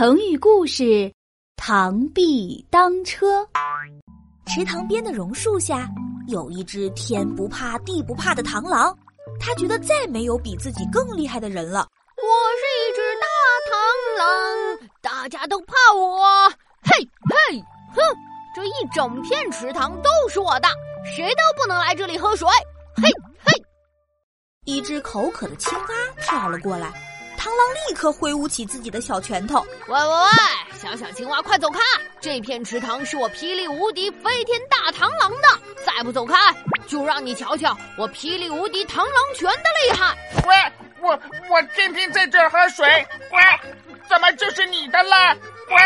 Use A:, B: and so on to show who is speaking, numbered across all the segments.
A: 成语故事：螳臂当车。
B: 池塘边的榕树下，有一只天不怕地不怕的螳螂。他觉得再没有比自己更厉害的人了。
C: 我是一只大螳螂，大家都怕我。嘿，嘿，哼！这一整片池塘都是我的，谁都不能来这里喝水。嘿，嘿！
B: 一只口渴的青蛙跳了过来。螳螂立刻挥舞起自己的小拳头，
C: 喂喂喂，小小青蛙，快走开！这片池塘是我霹雳无敌飞天大螳螂的，再不走开，就让你瞧瞧我霹雳无敌螳螂拳的厉害！
D: 喂，我我天天在这儿喝水，喂，怎么就是你的了？喂！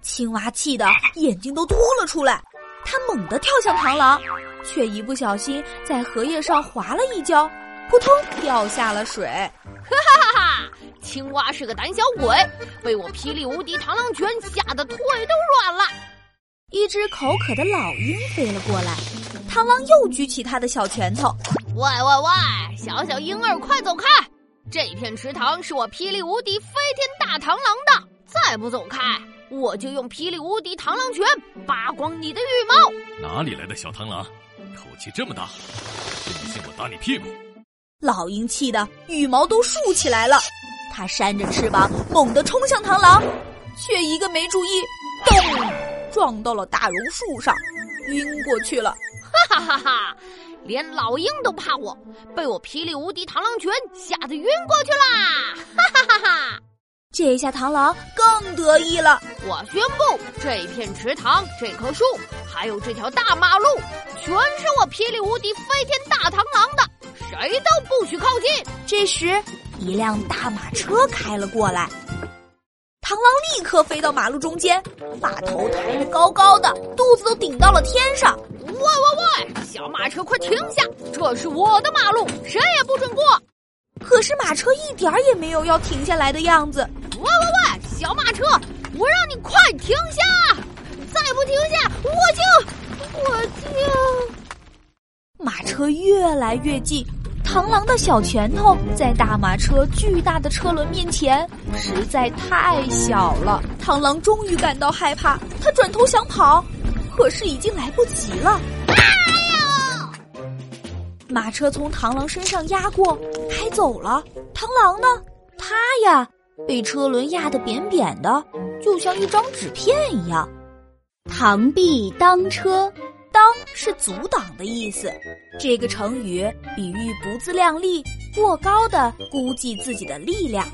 B: 青蛙气得眼睛都凸了出来，它猛地跳向螳螂，却一不小心在荷叶上滑了一跤，扑通掉下了水。
C: 哈哈哈哈！青蛙是个胆小鬼，被我霹雳无敌螳螂拳吓得腿都软了。
B: 一只口渴的老鹰飞了过来，螳螂又举起他的小拳头，
C: 喂喂喂，小小婴儿快走开！这片池塘是我霹雳无敌飞天大螳螂的，再不走开，我就用霹雳无敌螳螂拳扒光你的羽毛！
E: 哪里来的小螳螂，口气这么大？信不信我打你屁股？
B: 老鹰气得羽毛都竖起来了，它扇着翅膀猛地冲向螳螂，却一个没注意，咚，撞到了大榕树上，晕过去了。
C: 哈哈哈哈！连老鹰都怕我，被我霹雳无敌螳螂拳吓得晕过去啦！哈哈哈哈！
B: 这下螳螂更得意了。
C: 我宣布，这片池塘、这棵树，还有这条大马路，全是我霹雳无敌飞天谁都不许靠近！
B: 这时，一辆大马车开了过来，螳螂立刻飞到马路中间，把头抬得高高的，肚子都顶到了天上。
C: 喂喂喂，小马车，快停下！这是我的马路，谁也不准过。
B: 可是马车一点也没有要停下来的样子。
C: 喂喂喂，小马车，我让你快停下！再不停下，我就我就……
B: 马车越来越近。螳螂的小拳头在大马车巨大的车轮面前实在太小了，螳螂终于感到害怕，它转头想跑，可是已经来不及了。哎呦！马车从螳螂身上压过，开走了。螳螂呢？它呀，被车轮压得扁扁的，就像一张纸片一样。
A: 螳臂当车。
B: 当是阻挡的意思，这个成语比喻不自量力、过高的估计自己的力量。